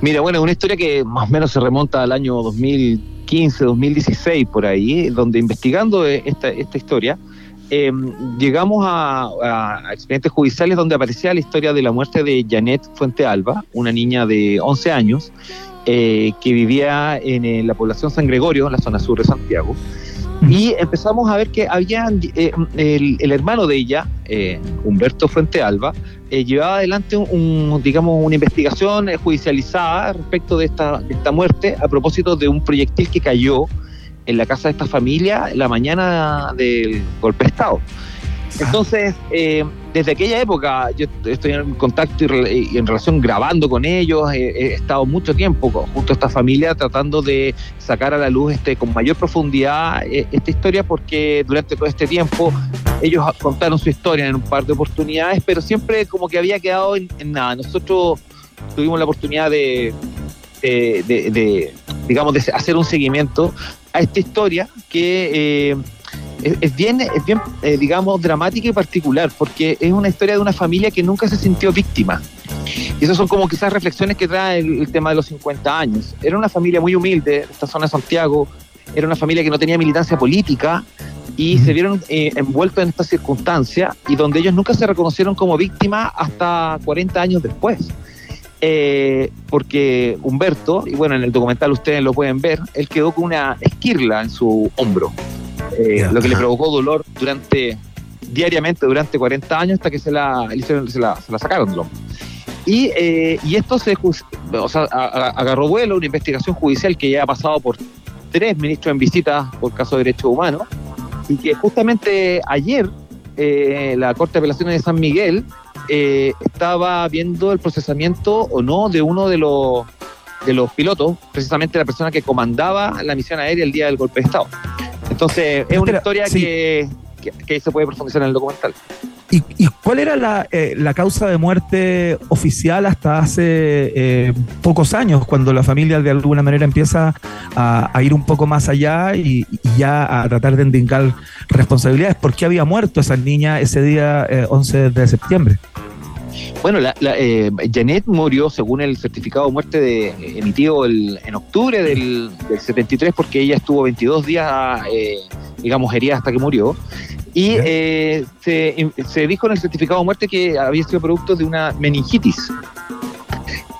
Mira, bueno, una historia que más o menos se remonta al año 2000 2015, 2016, por ahí, donde investigando esta, esta historia, em, llegamos a, expedientes judiciales donde aparecía la historia de la muerte de Janet Fuente Alba, una niña de 11 años eh, que vivía en, la población San Gregorio, en la zona sur de Santiago. Y empezamos a ver que había eh, el, hermano de ella, eh, Humberto Fuente Alba, eh, llevaba adelante un, digamos, una investigación judicializada respecto de esta, de esta muerte a propósito de un proyectil que cayó en la casa de esta familia la mañana del golpe de Estado. Entonces, desde aquella época yo estoy en contacto y, en relación grabando con ellos, he estado mucho tiempo junto a esta familia tratando de sacar a la luz este, con mayor profundidad eh, esta historia porque durante todo este tiempo ellos contaron su historia en un par de oportunidades, pero siempre como que había quedado en, nada. Nosotros tuvimos la oportunidad de, de, digamos, de hacer un seguimiento a esta historia que... Eh, es, bien, es bien eh, digamos, dramática y particular, porque es una historia de una familia que nunca se sintió víctima. Y esas son como quizás reflexiones que trae el, tema de los 50 años. Era una familia muy humilde, esta zona de Santiago, era una familia que no tenía militancia política y se vieron eh, envueltos en esta circunstancia y donde ellos nunca se reconocieron como víctimas hasta 40 años después. Eh, porque Humberto, y bueno, en el documental ustedes lo pueden ver, él quedó con una esquirla en su hombro. Eh, lo que le provocó dolor durante diariamente durante 40 años hasta que se la, se la, sacaron del Y, eh, y esto se o sea, agarró vuelo, una investigación judicial que ya ha pasado por tres ministros en visita por caso de derechos humanos, y que justamente ayer eh, la Corte de Apelaciones de San Miguel estaba viendo el procesamiento o no de uno de los, de los pilotos, precisamente la persona que comandaba la misión aérea el día del golpe de Estado. Entonces, es una historia que, que, se puede profundizar en el documental. ¿Y, cuál era la, eh, la, causa de muerte oficial hasta hace eh, pocos años, cuando la familia de alguna manera empieza a, ir un poco más allá y, ya a tratar de indicar responsabilidades? ¿Por qué había muerto esa niña ese día 11 eh, de septiembre? Bueno, la, Janet murió según el certificado de muerte de, emitido en octubre del, 73 porque ella estuvo 22 días, digamos, herida hasta que murió. Y eh, se, dijo en el certificado de muerte que había sido producto de una meningitis.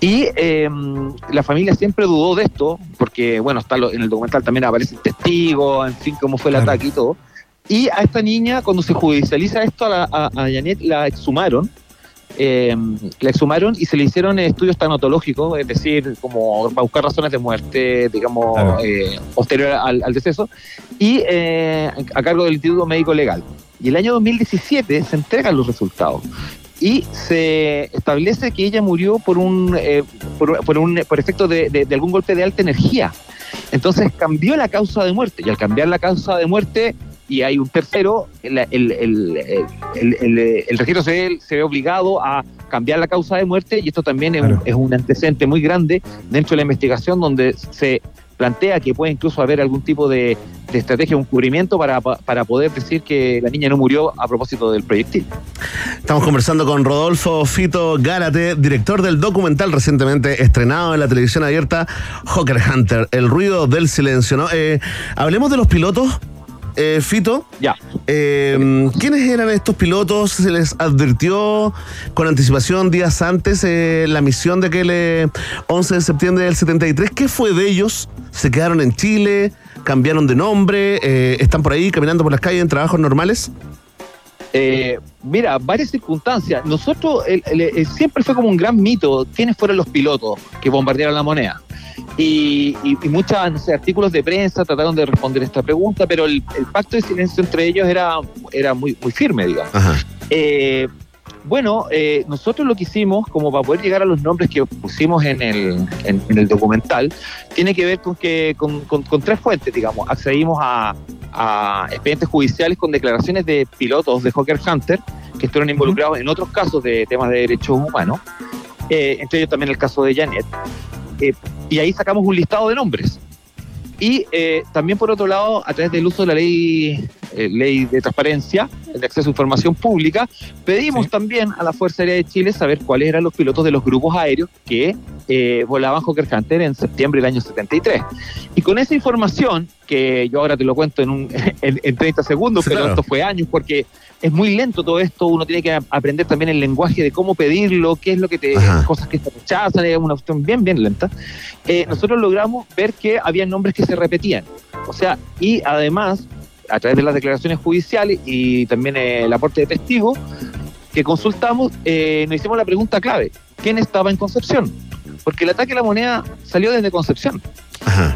Y em, la familia siempre dudó de esto, porque, bueno, está en el documental también aparece el testigo, en fin, cómo fue el ataque y todo. Y a esta niña, cuando se judicializa esto, a, a Janet la exhumaron eh, la exhumaron y se le hicieron estudios tanatológicos, es decir, como para buscar razones de muerte, digamos, eh, posterior al, deceso, y eh, a cargo del Instituto Médico Legal. Y el año 2017 se entregan los resultados y se establece que ella murió por un, eh, por, un por efecto de, de, algún golpe de alta energía. Entonces cambió la causa de muerte y al cambiar la causa de muerte y hay un tercero, el, el, el, el registro se, se ve obligado a cambiar la causa de muerte y esto también es, un, es, un, antecedente muy grande dentro de la investigación donde se plantea que puede incluso haber algún tipo de, de estrategia, un cubrimiento para, para, poder decir que la niña no murió a propósito del proyectil. Estamos conversando con Rodolfo Fito Gárate, director del documental recientemente estrenado en la televisión abierta Hawker Hunter, El ruido del silencio. ¿no? Eh, hablemos de los pilotos eh, Fito. Ya. Eh, ¿Quiénes eran estos pilotos? ¿Se les advirtió con anticipación días antes eh, la misión de aquel 11 de septiembre del 73? ¿Qué fue de ellos? ¿Se quedaron en Chile? ¿Cambiaron de nombre? ¿Están por ahí caminando por las calles en trabajos normales? Mira, varias circunstancias. Nosotros siempre fue como un gran mito quiénes fueron los pilotos que bombardearon la moneda. Y, muchos artículos de prensa trataron de responder esta pregunta, pero el, pacto de silencio entre ellos era, era muy, muy firme, digamos. Eh, bueno, eh, nosotros lo que hicimos, como para poder llegar a los nombres que pusimos en el, en, el documental, tiene que ver con que con, con, tres fuentes, digamos. Accedimos a, a, expedientes judiciales con declaraciones de pilotos de Hawker Hunter que estuvieron involucrados en otros casos de temas de derechos humanos, eh, entre ellos también el caso de Janet. Eh, y ahí sacamos un listado de nombres. Y eh, también, por otro lado, a través del uso de la ley, eh, ley de transparencia, de acceso a información pública, pedimos también a la Fuerza Aérea de Chile saber cuáles eran los pilotos de los grupos aéreos que volaban Hawker Hunter en septiembre del año 73. Y con esa información, que yo ahora te lo cuento en, un, en, 30 segundos, pero esto fue años, porque es muy lento todo esto, uno tiene que aprender también el lenguaje de cómo pedirlo, qué es lo que te, cosas que te rechazan, es una cuestión bien, bien lenta. Eh, nosotros logramos ver que había nombres que se repetían. O sea, y además, a través de las declaraciones judiciales y también el aporte de testigos que consultamos, eh, nos hicimos la pregunta clave, ¿quién estaba en Concepción? Porque el ataque a la moneda salió desde Concepción.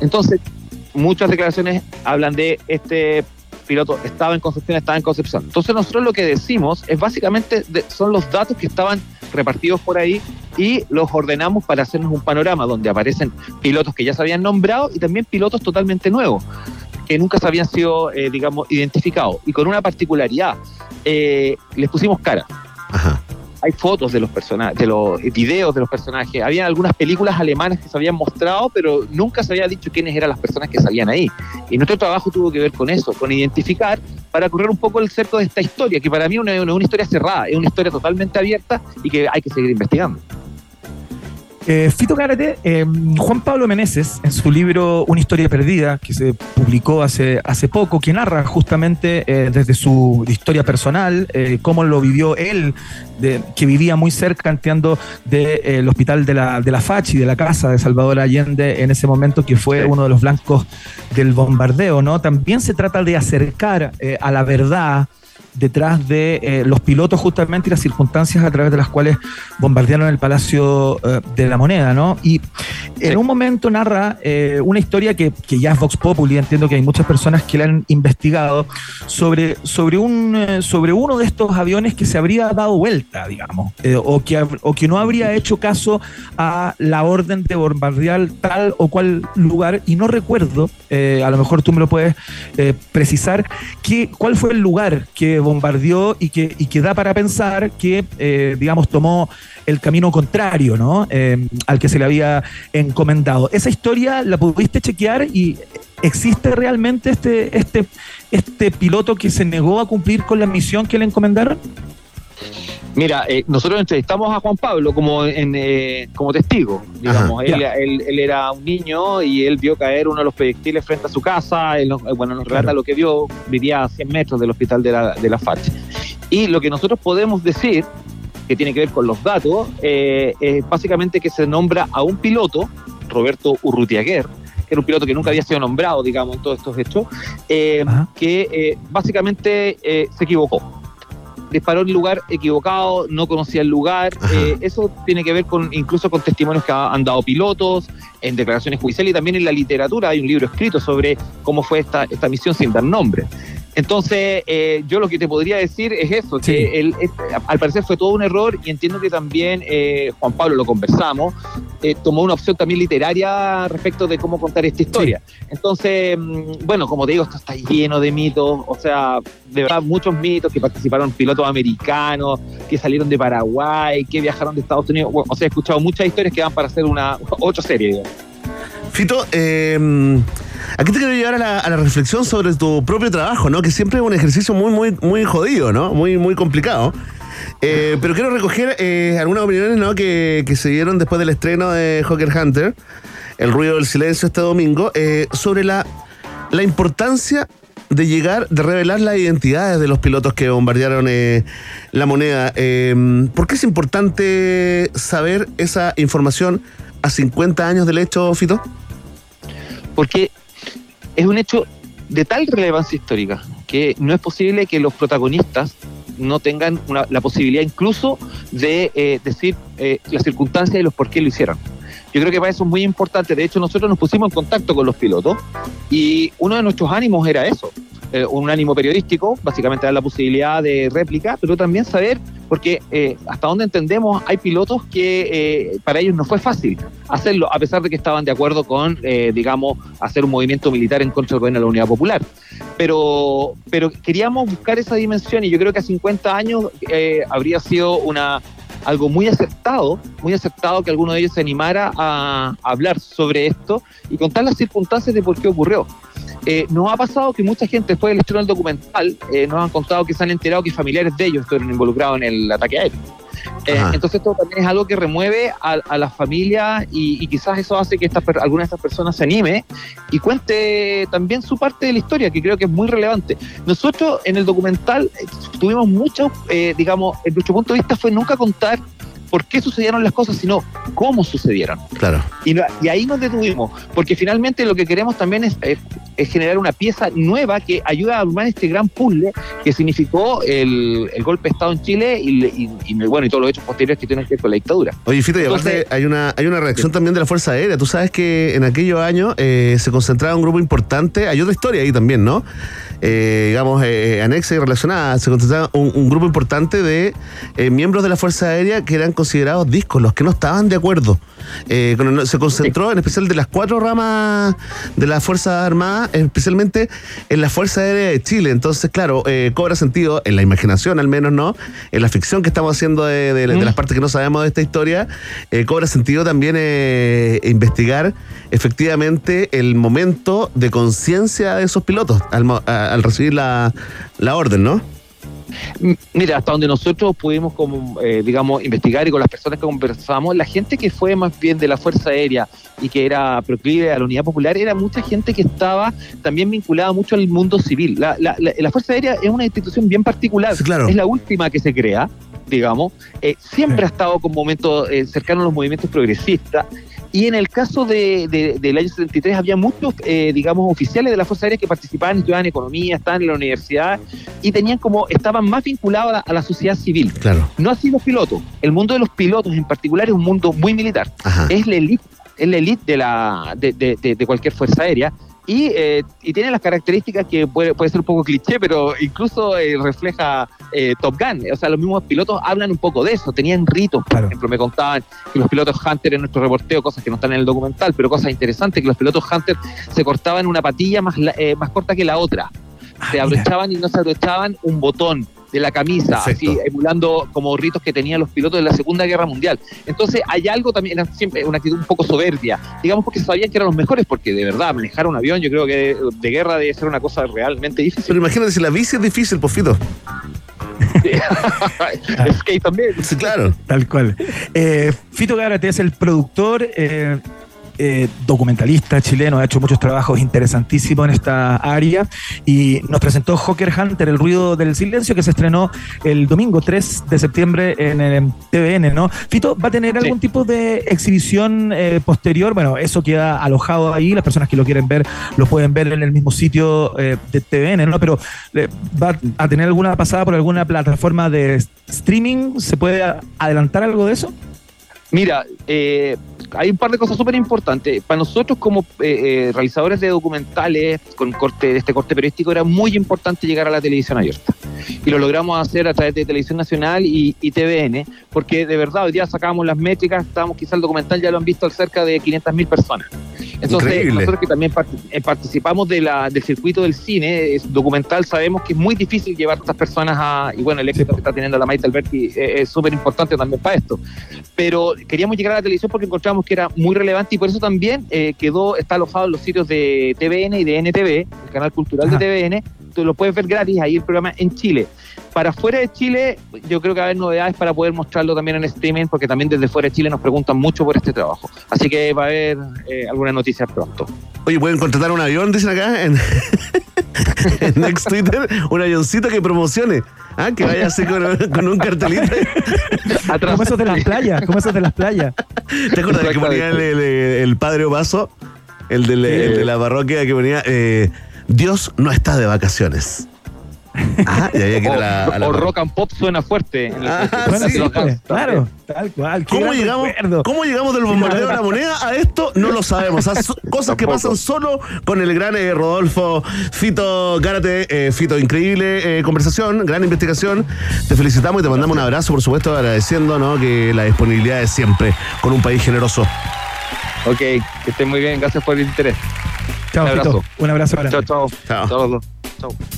Entonces, muchas declaraciones hablan de este piloto estaba en Concepción, estaba en Concepción. Entonces nosotros lo que decimos es básicamente son los datos que estaban repartidos por ahí y los ordenamos para hacernos un panorama donde aparecen pilotos que ya se habían nombrado y también pilotos totalmente nuevos que nunca se habían sido, eh, digamos, identificados. Y con una particularidad, eh, les pusimos cara. Hay fotos de los personajes, de los videos de los personajes. Había algunas películas alemanas que se habían mostrado, pero nunca se había dicho quiénes eran las personas que salían ahí. Y nuestro trabajo tuvo que ver con eso, con identificar para correr un poco el cerco de esta historia, que para mí no es una historia cerrada, es una historia totalmente abierta y que hay que seguir investigando. Eh, Fito Cárate, eh, Juan Pablo Meneses, en su libro Una historia perdida, que se publicó hace, hace poco, que narra justamente eh, desde su historia personal, cómo lo vivió él, de, que vivía muy cerca, entiendo, del hospital de la, de la Fachi, de la casa de Salvador Allende, en ese momento que fue uno de los blancos del bombardeo, ¿no? También se trata de acercar a la verdad detrás de eh, los pilotos justamente y las circunstancias a través de las cuales bombardearon el Palacio eh, de la Moneda, ¿no? Y en un momento narra eh, una historia que, que, ya es Vox Populi, entiendo que hay muchas personas que la han investigado, sobre, sobre, un, sobre uno de estos aviones que se habría dado vuelta, digamos, o, que, o que no habría hecho caso a la orden de bombardear tal o cual lugar, y no recuerdo, a lo mejor tú me lo puedes precisar, que, cuál fue el lugar que bombardeó y que, y que da para pensar que, eh, digamos, tomó el camino contrario, ¿no? Eh, al que se le había encomendado. ¿Esa historia la pudiste chequear y existe realmente este, este, este piloto que se negó a cumplir con la misión que le encomendaron? Mira, eh, nosotros entrevistamos a Juan Pablo como en, eh, como testigo, digamos. él, él, era un niño y él vio caer uno de los proyectiles frente a su casa. Él, eh, bueno, nos relata lo que vio. Vivía a 100 metros del hospital de la, de la Y lo que nosotros podemos decir, que tiene que ver con los datos, es básicamente que se nombra a un piloto, Roberto Urrutiaguer, que era un piloto que nunca había sido nombrado, digamos, en todos estos hechos, que básicamente se equivocó disparó en el lugar equivocado, no conocía el lugar. Eh, eso tiene que ver con incluso con testimonios que han dado pilotos, en declaraciones judiciales y también en la literatura. Hay un libro escrito sobre cómo fue esta, esta misión sin dar nombre. Entonces, eh, yo lo que te podría decir es eso, que él, al parecer fue todo un error y entiendo que también eh, Juan Pablo lo conversamos, eh, tomó una opción también literaria respecto de cómo contar esta historia. Entonces, mm, bueno, como te digo, esto está lleno de mitos, o sea, de verdad muchos mitos que participaron pilotos americanos, que salieron de Paraguay, que viajaron de Estados Unidos, o sea, he escuchado muchas historias que van para hacer una ocho series. Fito, eh Aquí te quiero llevar a la, reflexión sobre tu propio trabajo, ¿no? Que siempre es un ejercicio muy, muy, muy jodido, ¿no? Muy, muy complicado. Eh, pero quiero recoger eh, algunas opiniones ¿no? que, se dieron después del estreno de Hawker Hunter, El ruido del silencio este domingo, eh, sobre la, la importancia de llegar, de revelar las identidades de los pilotos que bombardearon la moneda. ¿Por qué es importante saber esa información a 50 años del hecho, Fito? Porque es un hecho de tal relevancia histórica que no es posible que los protagonistas no tengan la posibilidad incluso de eh, decir eh, las circunstancias y los por qué lo hicieron. Yo creo que para eso es muy importante. De hecho, nosotros nos pusimos en contacto con los pilotos y uno de nuestros ánimos era eso, eh, un ánimo periodístico, básicamente dar la posibilidad de réplica, pero también saber, porque eh, hasta donde entendemos, hay pilotos que eh, para ellos no fue fácil hacerlo, a pesar de que estaban de acuerdo con, digamos, hacer un movimiento militar en contra del gobierno de la Unidad Popular. Pero, pero queríamos buscar esa dimensión y yo creo que a 50 años habría sido una algo muy aceptado, muy aceptado que alguno de ellos se animara a, hablar sobre esto y contar las circunstancias de por qué ocurrió. Eh, nos ha pasado que mucha gente después del estreno del documental eh, nos han contado que se han enterado que familiares de ellos estuvieron involucrados en el ataque aéreo. Eh, entonces esto también es algo que remueve a, la familia y, quizás eso hace que alguna de estas personas se anime y cuente también su parte de la historia, que creo que es muy relevante. Nosotros en el documental eh, tuvimos mucho, eh, digamos, nuestro punto de vista fue nunca contar por qué sucedieron las cosas, sino cómo sucedieron. Claro. Y, ahí nos detuvimos, porque finalmente lo que queremos también es, generar una pieza nueva que ayude a armar este gran puzzle que significó el, golpe de Estado en Chile y, bueno, y todos los hechos posteriores que tienen que ver con la dictadura. Oye, Fito, y aparte hay una, hay una reacción también de la Fuerza Aérea. Tú sabes que en aquellos años eh, se concentraba un grupo importante, hay otra historia ahí también, ¿no? Eh, digamos, eh, anexa y relacionada. Se concentraba un, un grupo importante de eh, miembros de la Fuerza Aérea que eran considerados discos, los que no estaban de acuerdo. Eh, con- se concentró en especial de las cuatro ramas de las Fuerzas Armadas, especialmente en la Fuerza Aérea de Chile. Entonces, claro, eh, cobra sentido, en la imaginación al menos, ¿no? En la ficción que estamos haciendo de, de- de las partes que no sabemos de esta historia, eh, cobra sentido también eh, investigar efectivamente el momento de conciencia de esos pilotos al, mo- a- al recibir la, la orden, ¿no? Mira, hasta donde nosotros pudimos, como, eh, digamos, investigar y con las personas que conversamos, la gente que fue más bien de la Fuerza Aérea y que era proclive a la Unidad Popular, era mucha gente que estaba también vinculada mucho al mundo civil. La, la- la- la Fuerza Aérea es una institución bien particular, claro. es la última que se crea, digamos, Eh, siempre ha estado con momentos eh, cercanos a los movimientos progresistas. Y en el caso de, de- del año 73 había muchos, eh, digamos, oficiales de la Fuerza Aérea que participaban, estudiaban economía, estaban en la universidad y tenían como, estaban más vinculados a la, a la sociedad civil. Claro. No así los pilotos. El mundo de los pilotos en particular es un mundo muy militar. Ajá. Es la élite, es la élite de, la, de- de cualquier fuerza aérea. Y, eh, y tiene las características que puede, puede ser un poco cliché, pero incluso eh, refleja eh, Top Gun. O sea, los mismos pilotos hablan un poco de eso. Tenían ritos, por ejemplo, me contaban que los pilotos Hunter en nuestro reporteo, cosas que no están en el documental, pero cosas interesantes, que los pilotos Hunter se cortaban una patilla más, eh, más corta que la otra. Se abrochaban y no se abrochaban un botón de la camisa, así emulando como ritos que tenían los pilotos de la Segunda Guerra Mundial. Entonces hay algo también, era siempre una actitud un poco soberbia, digamos porque sabían que eran los mejores, porque de verdad manejar un avión yo creo que de guerra debe ser una cosa realmente difícil. Pero imagínate si la bici es difícil, pofito. Skate también. Sí, claro. Tal cual. Eh, Fito Gárate es el productor, eh, eh, documentalista chileno, ha hecho muchos trabajos interesantísimos en esta área y nos presentó Hawker Hunter, El ruido del silencio, que se estrenó el domingo 3 de septiembre en el TVN, ¿no? Fito, ¿va a tener algún tipo de exhibición eh, posterior? Bueno, eso queda alojado ahí, las personas que lo quieren ver lo pueden ver en el mismo sitio eh, de TVN, ¿no? Pero eh, ¿va a tener alguna pasada por alguna plataforma de streaming? ¿Se puede adelantar algo de eso? Mira, eh, hay un par de cosas súper importantes. Para nosotros como eh, eh, realizadores de documentales con corte este corte periodístico era muy importante llegar a la televisión abierta. Y lo logramos hacer a través de Televisión Nacional y, y TVN, porque de verdad hoy día sacábamos las métricas, estábamos quizás el documental ya lo han visto cerca de 500.000 personas. Entonces, Increíble. nosotros que también part- eh, participamos de la, del circuito del cine es documental, sabemos que es muy difícil llevar a estas personas a. Y bueno, el éxito que está teniendo la Maite Alberti eh, es súper importante también para esto. Pero queríamos llegar a la televisión porque encontramos que era muy relevante y por eso también eh, quedó, está alojado en los sitios de TVN y de NTV, el canal cultural Ajá. de TVN. Tú lo puedes ver gratis ahí el programa en Chile. Para fuera de Chile, yo creo que va a haber novedades para poder mostrarlo también en streaming, porque también desde fuera de Chile nos preguntan mucho por este trabajo. Así que va a haber eh, algunas noticias pronto. Oye, pueden contratar un avión, dicen acá en, en Next Twitter, un avioncito que promocione. Ah, que vaya así con, con un cartelito. Como esos de las playas, como esos de las playas. ¿Te acuerdas que ponía el, el- el padre Opaso? El, del- el de la parroquia que ponía eh, Dios no está de vacaciones. Ah, y había que ir a la, a la- o rock and pop suena fuerte. En Ah, Bueno, sí, sí, pues, claro, tal cual. ¿Cómo llegamos. ¿Cómo llegamos del bombardeo de la moneda a esto? No lo sabemos. O sea, cosas que pasan solo con el gran eh, Rodolfo Fito Gárate. Eh, Fito, increíble eh, conversación, gran investigación. Te felicitamos y te mandamos un abrazo, por supuesto, agradeciendo ¿no? que la disponibilidad es siempre con un país generoso. Ok, que estén muy bien. Gracias por el interés. Chao, Un abrazo. Fito. Un abrazo para Chao, chao. Chao. Chao.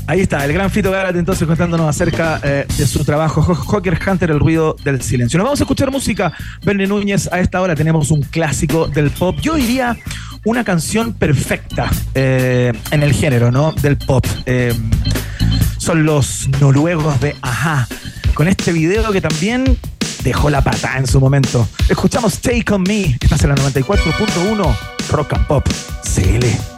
Ahí está, el gran Fito Gárate entonces contándonos acerca eh, de su trabajo, Hawker Hunter, el ruido del silencio. Nos vamos a escuchar música. Bernie Núñez, a esta hora tenemos un clásico del pop. Yo diría una canción perfecta eh, en el género, ¿no? Del pop. Eh, son los noruegos de Ajá, con este video que también dejó la pata en su momento. Escuchamos Take On Me, estás en la 94.1 Rock and Pop CL.